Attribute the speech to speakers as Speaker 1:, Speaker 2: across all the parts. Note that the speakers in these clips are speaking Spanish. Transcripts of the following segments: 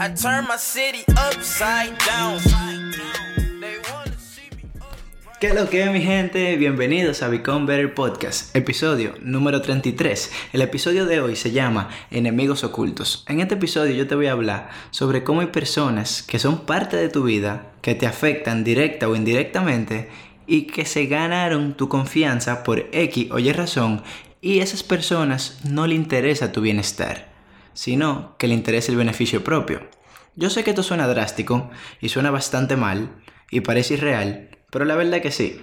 Speaker 1: I turn my city upside down.
Speaker 2: ¿Qué lo que mi gente? Bienvenidos a Become Better Podcast, episodio número 33. El episodio de hoy se llama Enemigos Ocultos. En este episodio yo te voy a hablar sobre cómo hay personas que son parte de tu vida, que te afectan directa o indirectamente y que se ganaron tu confianza por X o Y razón y esas personas no le interesa tu bienestar sino que le interesa el beneficio propio. Yo sé que esto suena drástico y suena bastante mal y parece irreal, pero la verdad es que sí.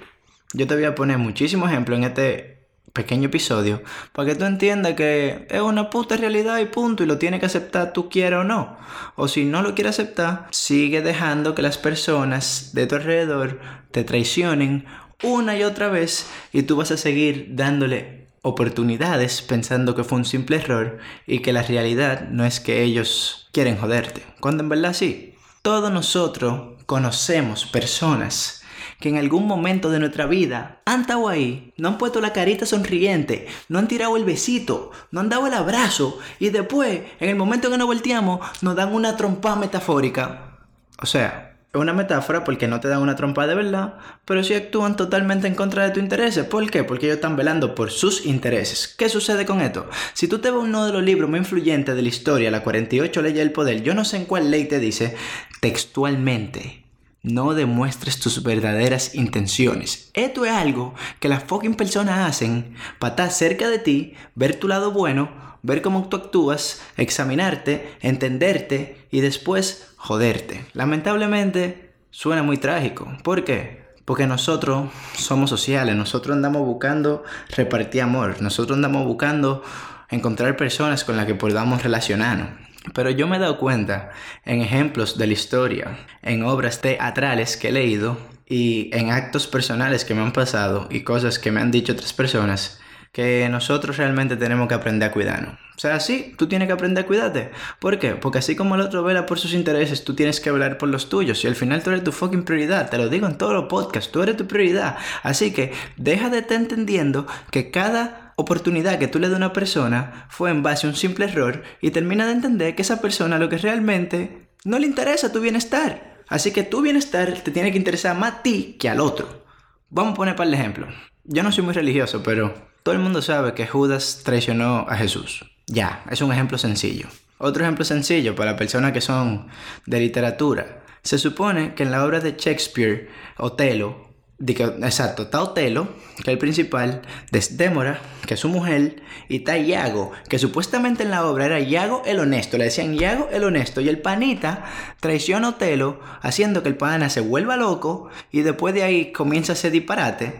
Speaker 2: Yo te voy a poner muchísimos ejemplos en este pequeño episodio para que tú entiendas que es una puta realidad y punto y lo tienes que aceptar tú quieras o no. O si no lo quieres aceptar, sigue dejando que las personas de tu alrededor te traicionen una y otra vez y tú vas a seguir dándole oportunidades pensando que fue un simple error y que la realidad no es que ellos quieren joderte, cuando en verdad sí. Todos nosotros conocemos personas que en algún momento de nuestra vida han estado ahí, no han puesto la carita sonriente, no han tirado el besito, no han dado el abrazo y después, en el momento que nos volteamos, nos dan una trompa metafórica. O sea, una metáfora porque no te dan una trompa de verdad, pero sí actúan totalmente en contra de tus intereses. ¿Por qué? Porque ellos están velando por sus intereses. ¿Qué sucede con esto? Si tú te ves uno de los libros más influyentes de la historia, la 48 leyes del poder, yo no sé en cuál ley te dice textualmente. No demuestres tus verdaderas intenciones. Esto es algo que las fucking personas hacen para estar cerca de ti, ver tu lado bueno, ver cómo tú actúas, examinarte, entenderte y después joderte. Lamentablemente suena muy trágico. ¿Por qué? Porque nosotros somos sociales, nosotros andamos buscando repartir amor, nosotros andamos buscando encontrar personas con las que podamos relacionarnos. Pero yo me he dado cuenta en ejemplos de la historia, en obras teatrales que he leído y en actos personales que me han pasado y cosas que me han dicho otras personas, que nosotros realmente tenemos que aprender a cuidarnos. O sea, sí, tú tienes que aprender a cuidarte. ¿Por qué? Porque así como el otro vela por sus intereses, tú tienes que hablar por los tuyos. Y al final tú eres tu fucking prioridad. Te lo digo en todos los podcasts, tú eres tu prioridad. Así que deja de estar entendiendo que cada oportunidad que tú le das a una persona fue en base a un simple error y termina de entender que esa persona lo que realmente no le interesa tu bienestar. Así que tu bienestar te tiene que interesar más a ti que al otro. Vamos a poner para el ejemplo. Yo no soy muy religioso, pero todo el mundo sabe que Judas traicionó a Jesús. Ya, es un ejemplo sencillo. Otro ejemplo sencillo para personas que son de literatura. Se supone que en la obra de Shakespeare, Otelo, exacto, está Otelo, que es el principal, Desdémora, que es su mujer, y está Iago, que supuestamente en la obra era Iago el honesto, le decían Iago el honesto, y el panita traiciona a Otelo, haciendo que el pana se vuelva loco, y después de ahí comienza a hacer disparate.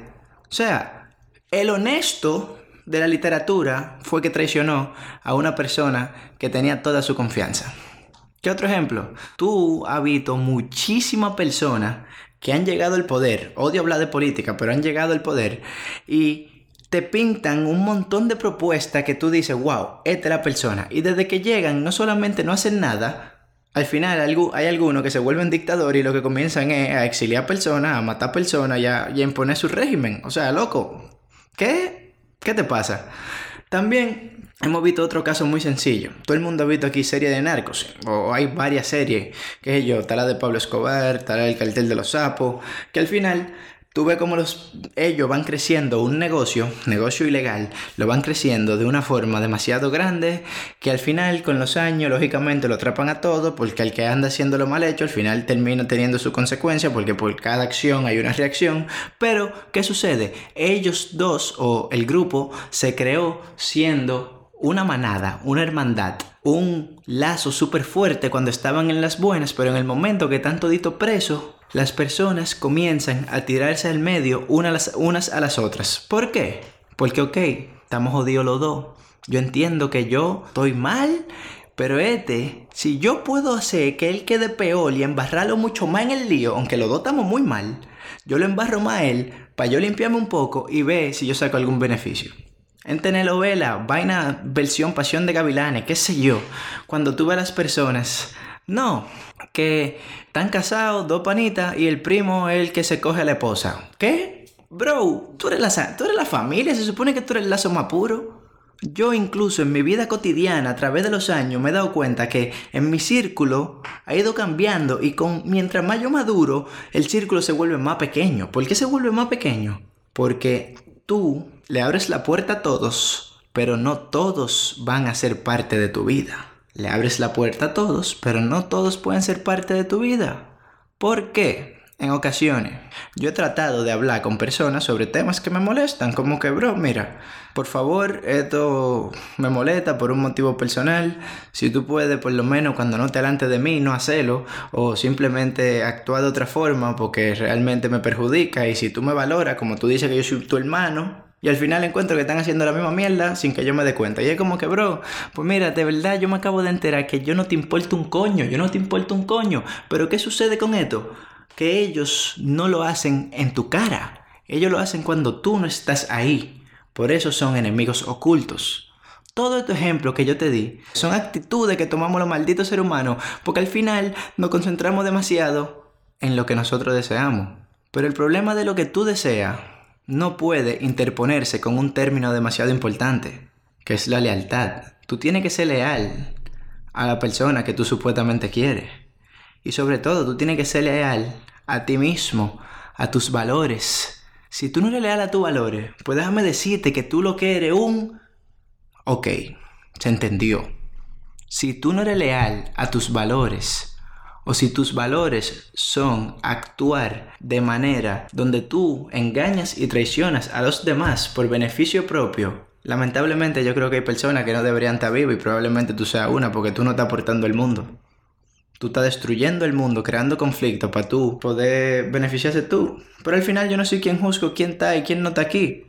Speaker 2: O sea, el honesto de la literatura fue que traicionó a una persona que tenía toda su confianza. ¿Qué otro ejemplo? Tú has visto muchísimas personas que han llegado al poder, odio hablar de política, pero han llegado al poder y te pintan un montón de propuestas que tú dices, wow, esta es la persona. Y desde que llegan no solamente no hacen nada, al final hay algunos que se vuelven dictadores y lo que comienzan es a exiliar personas, a matar personas y y a imponer su régimen. O sea, loco, ¿Qué? ¿Qué te pasa? También hemos visto otro caso muy sencillo. Todo el mundo ha visto aquí serie de narcos, o hay varias series, que es yo, está la de Pablo Escobar, está la del cartel de los sapos, que al final tú ves los, ellos van creciendo un negocio, negocio ilegal, lo van creciendo de una forma demasiado grande que al final con los años lógicamente lo atrapan a todo porque el que anda haciendo lo mal hecho al final termina teniendo su consecuencia porque por cada acción hay una reacción. Pero, ¿qué sucede? Ellos dos o el grupo se creó siendo una manada, una hermandad, un lazo súper fuerte cuando estaban en las buenas, pero en el momento que están todito preso, las personas comienzan a tirarse al medio unas, unas a las otras. ¿Por qué? Porque, ok, estamos jodidos los dos. Yo entiendo que yo estoy mal, pero este, si yo puedo hacer que él quede peor y embarrarlo mucho más en el lío, aunque los dos estamos muy mal, yo lo embarro más a él para yo limpiarme un poco y ver si yo saco algún beneficio. En telenovela, vaina, versión Pasión de Gavilanes, qué sé yo, cuando tú ves a las personas no, que están casados, dos panitas, y el primo es el que se coge a la esposa. ¿Qué? Bro, tú eres la, tú eres la familia, se supone que tú eres el lazo más puro. Yo incluso en mi vida cotidiana, a través de los años, me he dado cuenta que en mi círculo ha ido cambiando y con mientras más yo maduro, el círculo se vuelve más pequeño. ¿Por qué se vuelve más pequeño? Porque tú le abres la puerta a todos, pero no todos van a ser parte de tu vida. Le abres la puerta a todos, pero no todos pueden ser parte de tu vida. ¿Por qué? En ocasiones, yo he tratado de hablar con personas sobre temas que me molestan, como que, bro, mira, por favor, esto me molesta por un motivo personal. Si tú puedes, por lo menos cuando no te delante de mí, no hacerlo, o simplemente actuar de otra forma porque realmente me perjudica. Y si tú me valoras, como tú dices que yo soy tu hermano, y al final encuentro que están haciendo la misma mierda sin que yo me dé cuenta. Y es como que, bro, pues mira, de verdad yo me acabo de enterar que yo no te importa un coño, yo no te importa un coño. Pero ¿qué sucede con esto? que ellos no lo hacen en tu cara. Ellos lo hacen cuando tú no estás ahí. Por eso son enemigos ocultos. Todo estos ejemplos que yo te di son actitudes que tomamos los malditos seres humanos porque al final nos concentramos demasiado en lo que nosotros deseamos. Pero el problema de lo que tú deseas no puede interponerse con un término demasiado importante, que es la lealtad. Tú tienes que ser leal a la persona que tú supuestamente quieres. Y sobre todo, tú tienes que ser leal a ti mismo, a tus valores. Si tú no eres leal a tus valores, pues déjame decirte que tú lo que eres un... Ok, se entendió. Si tú no eres leal a tus valores, o si tus valores son actuar de manera donde tú engañas y traicionas a los demás por beneficio propio, lamentablemente yo creo que hay personas que no deberían estar vivas y probablemente tú seas una porque tú no estás aportando el mundo. Tú estás destruyendo el mundo, creando conflictos para tú poder beneficiarse tú. Pero al final yo no soy quien juzgo quién está y quién no está aquí.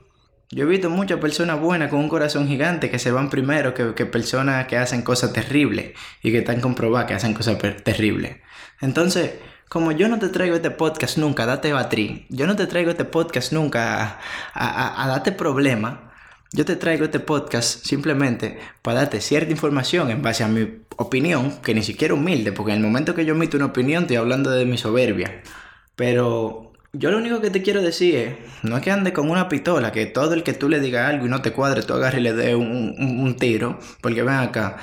Speaker 2: Yo he visto muchas personas buenas con un corazón gigante que se van primero que, que personas que hacen cosas terribles y que están comprobadas que hacen cosas terribles. Entonces, como yo no te traigo este podcast nunca date batrí, yo no te traigo este podcast nunca a, a, a darte problemas, yo te traigo este podcast simplemente para darte cierta información en base a mi opinión, que ni siquiera humilde, porque en el momento que yo emito una opinión estoy hablando de mi soberbia. Pero yo lo único que te quiero decir es, no es que ande con una pistola, que todo el que tú le digas algo y no te cuadre, tú agarres y le dé un, tiro, porque ven acá,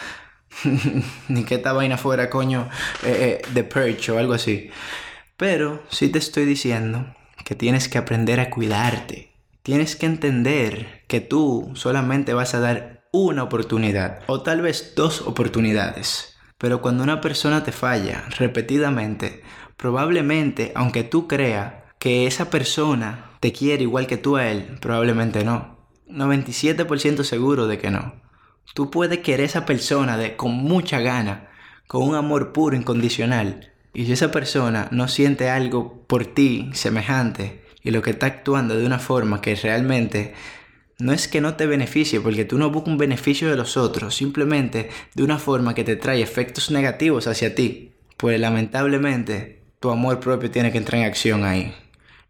Speaker 2: ni que esta vaina fuera, coño, eh, eh, de perch o algo así. Pero sí te estoy diciendo que tienes que aprender a cuidarte tienes que entender que tú solamente vas a dar una oportunidad o tal vez dos oportunidades. Pero cuando una persona te falla repetidamente, probablemente, aunque tú creas que esa persona te quiere igual que tú a él, probablemente no. 97% seguro de que no. Tú puedes querer a esa persona de, con mucha gana, con un amor puro, incondicional. Y si esa persona no siente algo por ti semejante, y lo que está actuando de una forma que realmente no es que no te beneficie, porque tú no buscas un beneficio de los otros, simplemente de una forma que te trae efectos negativos hacia ti, pues lamentablemente tu amor propio tiene que entrar en acción ahí.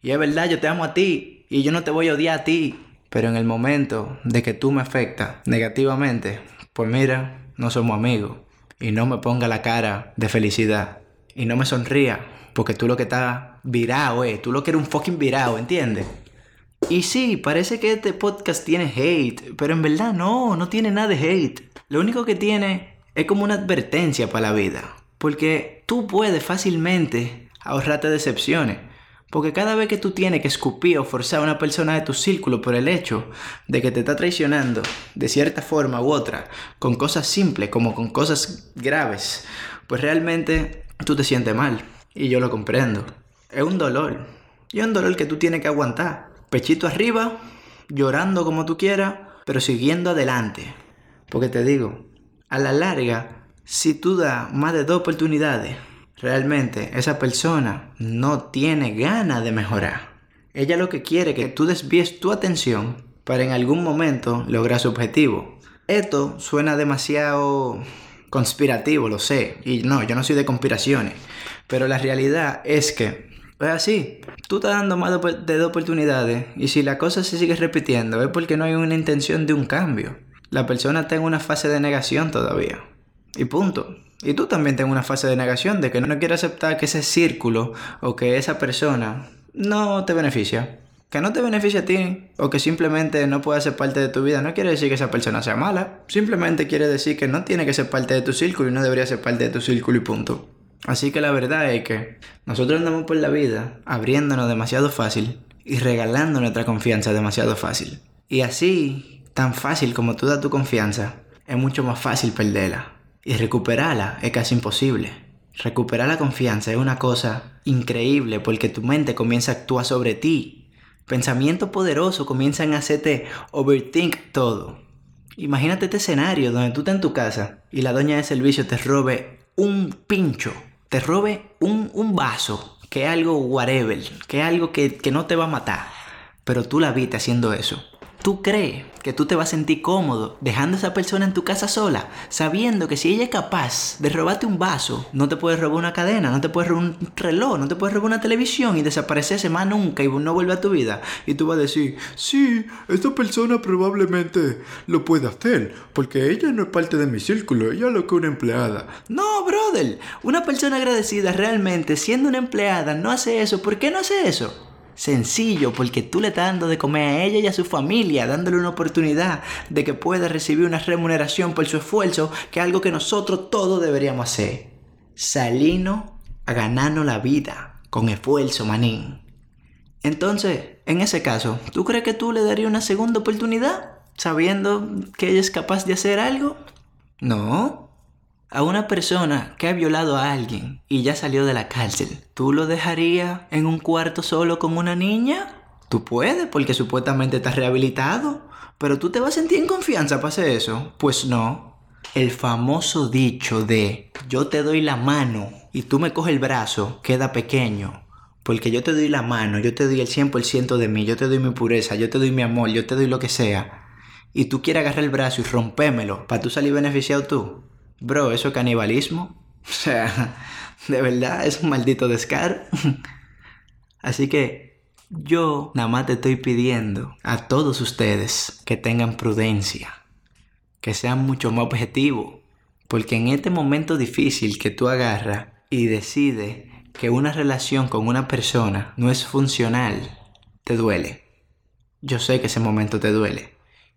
Speaker 2: Y es verdad, yo te amo a ti y yo no te voy a odiar a ti, pero en el momento de que tú me afectas negativamente, pues mira, no somos amigos y no me ponga la cara de felicidad y no me sonría porque tú lo que estás virado, eh. Tú lo que eres un fucking virado, ¿entiendes? Y sí, parece que este podcast tiene hate, pero en verdad no, no tiene nada de hate. Lo único que tiene es como una advertencia para la vida. Porque tú puedes fácilmente ahorrarte decepciones. Porque cada vez que tú tienes que escupir o forzar a una persona de tu círculo por el hecho de que te está traicionando de cierta forma u otra, con cosas simples como con cosas graves, pues realmente tú te sientes mal. Y yo lo comprendo. Es un dolor. Y es un dolor que tú tienes que aguantar. Pechito arriba, llorando como tú quieras, pero siguiendo adelante. Porque te digo, a la larga, si tú das más de dos oportunidades, realmente esa persona no tiene ganas de mejorar. Ella lo que quiere es que tú desvíes tu atención para en algún momento lograr su objetivo. Esto suena demasiado conspirativo, lo sé. Y no, yo no soy de conspiraciones. Pero la realidad es que es así. Tú estás dando más de dos oportunidades y si la cosa se sigue repitiendo es porque no hay una intención de un cambio. La persona está en una fase de negación todavía. Y punto. Y tú también tienes una fase de negación de que no quiere aceptar que ese círculo o que esa persona no te beneficia. que no te beneficia a ti o que simplemente no puede ser parte de tu vida, no quiere decir que esa persona sea mala. Simplemente quiere decir que no tiene que ser parte de tu círculo y no debería ser parte de tu círculo y punto. Así que la verdad es que nosotros andamos por la vida abriéndonos demasiado fácil y regalando nuestra confianza demasiado fácil. Y así, tan fácil como tú das tu confianza, es mucho más fácil perderla. Y recuperarla es casi imposible. Recuperar la confianza es una cosa increíble porque tu mente comienza a actuar sobre ti pensamientos poderosos comienzan a hacerte overthink todo. Imagínate este escenario donde tú estás en tu casa y la doña de servicio te robe un pincho, te robe un, un vaso, que es algo whatever, que es algo que, que no te va a matar, pero tú la viste haciendo eso. ¿Tú crees que tú te vas a sentir cómodo dejando a esa persona en tu casa sola, sabiendo que si ella es capaz de robarte un vaso, no te puede robar una cadena, no te puede robar un reloj, no te puede robar una televisión y desaparecerse más nunca y no vuelve a tu vida? Y tú vas a decir, sí, esta persona probablemente lo puede hacer, porque ella no es parte de mi círculo, ella es lo que una empleada. No, brother, una persona agradecida realmente siendo una empleada no hace eso. ¿Por qué no hace eso? Sencillo porque tú le estás dando de comer a ella y a su familia, dándole una oportunidad de que pueda recibir una remuneración por su esfuerzo, que es algo que nosotros todos deberíamos hacer. Salirnos a ganarnos la vida con esfuerzo, manín. Entonces, en ese caso, ¿tú crees que tú le darías una segunda oportunidad sabiendo que ella es capaz de hacer algo? No, a una persona que ha violado a alguien y ya salió de la cárcel, ¿tú lo dejarías en un cuarto solo con una niña? Tú puedes, porque supuestamente estás rehabilitado. Pero tú te vas a sentir en confianza para hacer eso. Pues no. El famoso dicho de yo te doy la mano y tú me coges el brazo queda pequeño. Porque yo te doy la mano, yo te doy el 100% de mí, yo te doy mi pureza, yo te doy mi amor, yo te doy lo que sea. Y tú quieres agarrar el brazo y rompémelo para tú salir beneficiado tú. Bro, ¿eso es canibalismo? O sea, de verdad es un maldito descaro. Así que yo nada más te estoy pidiendo a todos ustedes que tengan prudencia, que sean mucho más objetivos, porque en este momento difícil que tú agarras y decides que una relación con una persona no es funcional, te duele. Yo sé que ese momento te duele.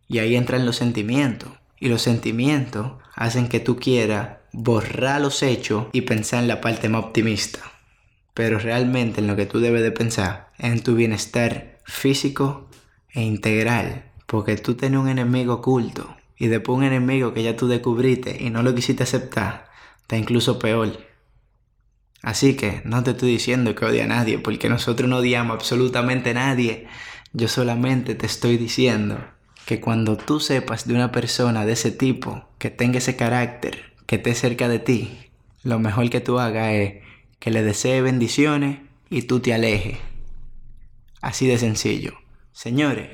Speaker 2: Y ahí entran los sentimientos. Y los sentimientos hacen que tú quieras borrar los hechos y pensar en la parte más optimista. Pero realmente en lo que tú debes de pensar es en tu bienestar físico e integral. Porque tú tienes un enemigo oculto y después un enemigo que ya tú descubriste y no lo quisiste aceptar, está incluso peor. Así que no te estoy diciendo que odie a nadie, porque nosotros no odiamos absolutamente a nadie. Yo solamente te estoy diciendo que cuando tú sepas de una persona de ese tipo, que tenga ese carácter, que esté cerca de ti, lo mejor que tú hagas es que le desee bendiciones y tú te alejes. Así de sencillo. Señores,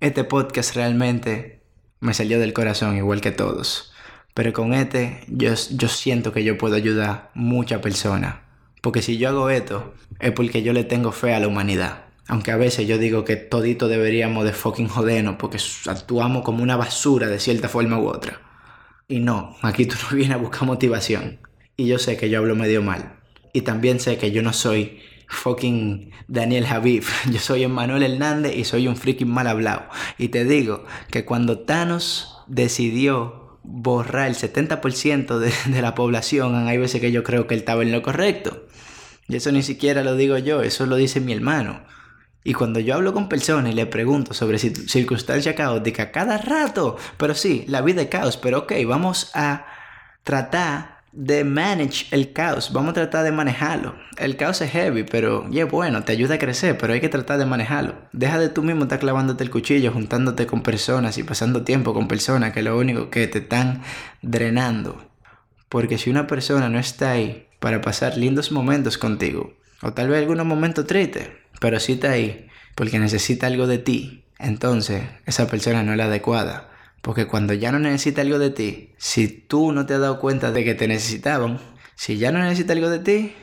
Speaker 2: este podcast realmente me salió del corazón igual que todos. Pero con este yo, yo siento que yo puedo ayudar a muchas personas. Porque si yo hago esto es porque yo le tengo fe a la humanidad. Aunque a veces yo digo que todito deberíamos de fucking jodernos porque actuamos como una basura de cierta forma u otra. Y no, aquí tú no vienes a buscar motivación. Y yo sé que yo hablo medio mal. Y también sé que yo no soy fucking Daniel Javif. Yo soy Emmanuel Hernández y soy un freaking mal hablado. Y te digo que cuando Thanos decidió borrar el 70% de, de la población, hay veces que yo creo que él estaba en lo correcto. Y eso ni siquiera lo digo yo, eso lo dice mi hermano. Y cuando yo hablo con personas y le pregunto sobre circunstancia caótica cada rato, pero sí, la vida es caos, pero ok, vamos a tratar de manage el caos, vamos a tratar de manejarlo. El caos es heavy, pero ya bueno, te ayuda a crecer, pero hay que tratar de manejarlo. Deja de tú mismo estar clavándote el cuchillo, juntándote con personas y pasando tiempo con personas que lo único que te están drenando. Porque si una persona no está ahí para pasar lindos momentos contigo, o tal vez algunos momentos tristes, pero si está ahí porque necesita algo de ti, entonces esa persona no es la adecuada. Porque cuando ya no necesita algo de ti, si tú no te has dado cuenta de que te necesitaban, si ya no necesita algo de ti,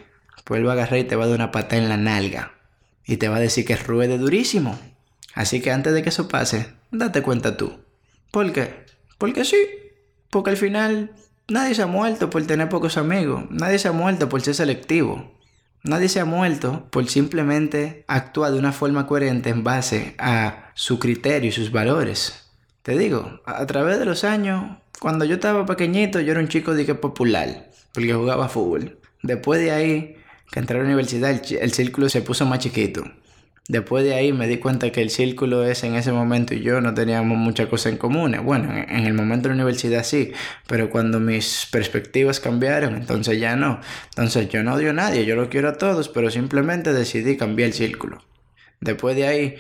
Speaker 2: pues él va a agarrar y te va a dar una pata en la nalga. Y te va a decir que ruede durísimo. Así que antes de que eso pase, date cuenta tú. ¿Por qué? Porque sí. Porque al final nadie se ha muerto por tener pocos amigos. Nadie se ha muerto por ser selectivo. Nadie se ha muerto por simplemente actuar de una forma coherente en base a su criterio y sus valores. Te digo, a, través de los años, cuando yo estaba pequeñito, yo era un chico de popular, porque jugaba fútbol. Después de ahí, que entré a la universidad, el círculo se puso más chiquito. Después de ahí me di cuenta que el círculo es en ese momento y yo no teníamos muchas cosas en común. Bueno, en el momento de la universidad sí, pero cuando mis perspectivas cambiaron, entonces ya no. Entonces yo no odio a nadie, yo lo quiero a todos, pero simplemente decidí cambiar el círculo. Después de ahí,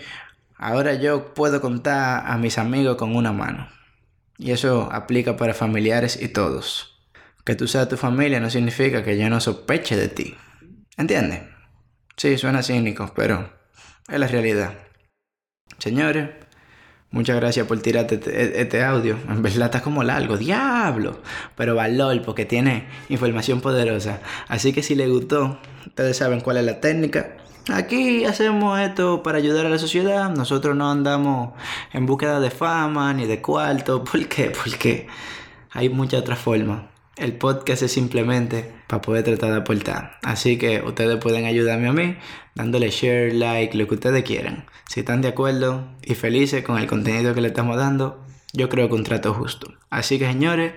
Speaker 2: ahora yo puedo contar a mis amigos con una mano. Y eso aplica para familiares y todos. Que tú seas tu familia no significa que yo no sospeche de ti. ¿Entiendes? Sí, suena cínico, pero es la realidad. Señores, muchas gracias por tirarte este, este, audio. En verdad está como largo, diablo. Pero valor porque tiene información poderosa. Así que si les gustó, ustedes saben cuál es la técnica. Aquí hacemos esto para ayudar a la sociedad. Nosotros no andamos en búsqueda de fama ni de cuarto. ¿Por qué? Porque hay muchas otras formas. El podcast es simplemente para poder tratar de aportar. Así que ustedes pueden ayudarme a mí dándole share, like, lo que ustedes quieran. Si están de acuerdo y felices con el contenido que le estamos dando, yo creo que un trato justo. Así que señores,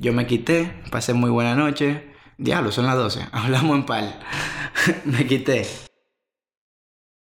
Speaker 2: yo me quité, pasé muy buena noche. Diablo, son las 12. Hablamos en pal. me quité.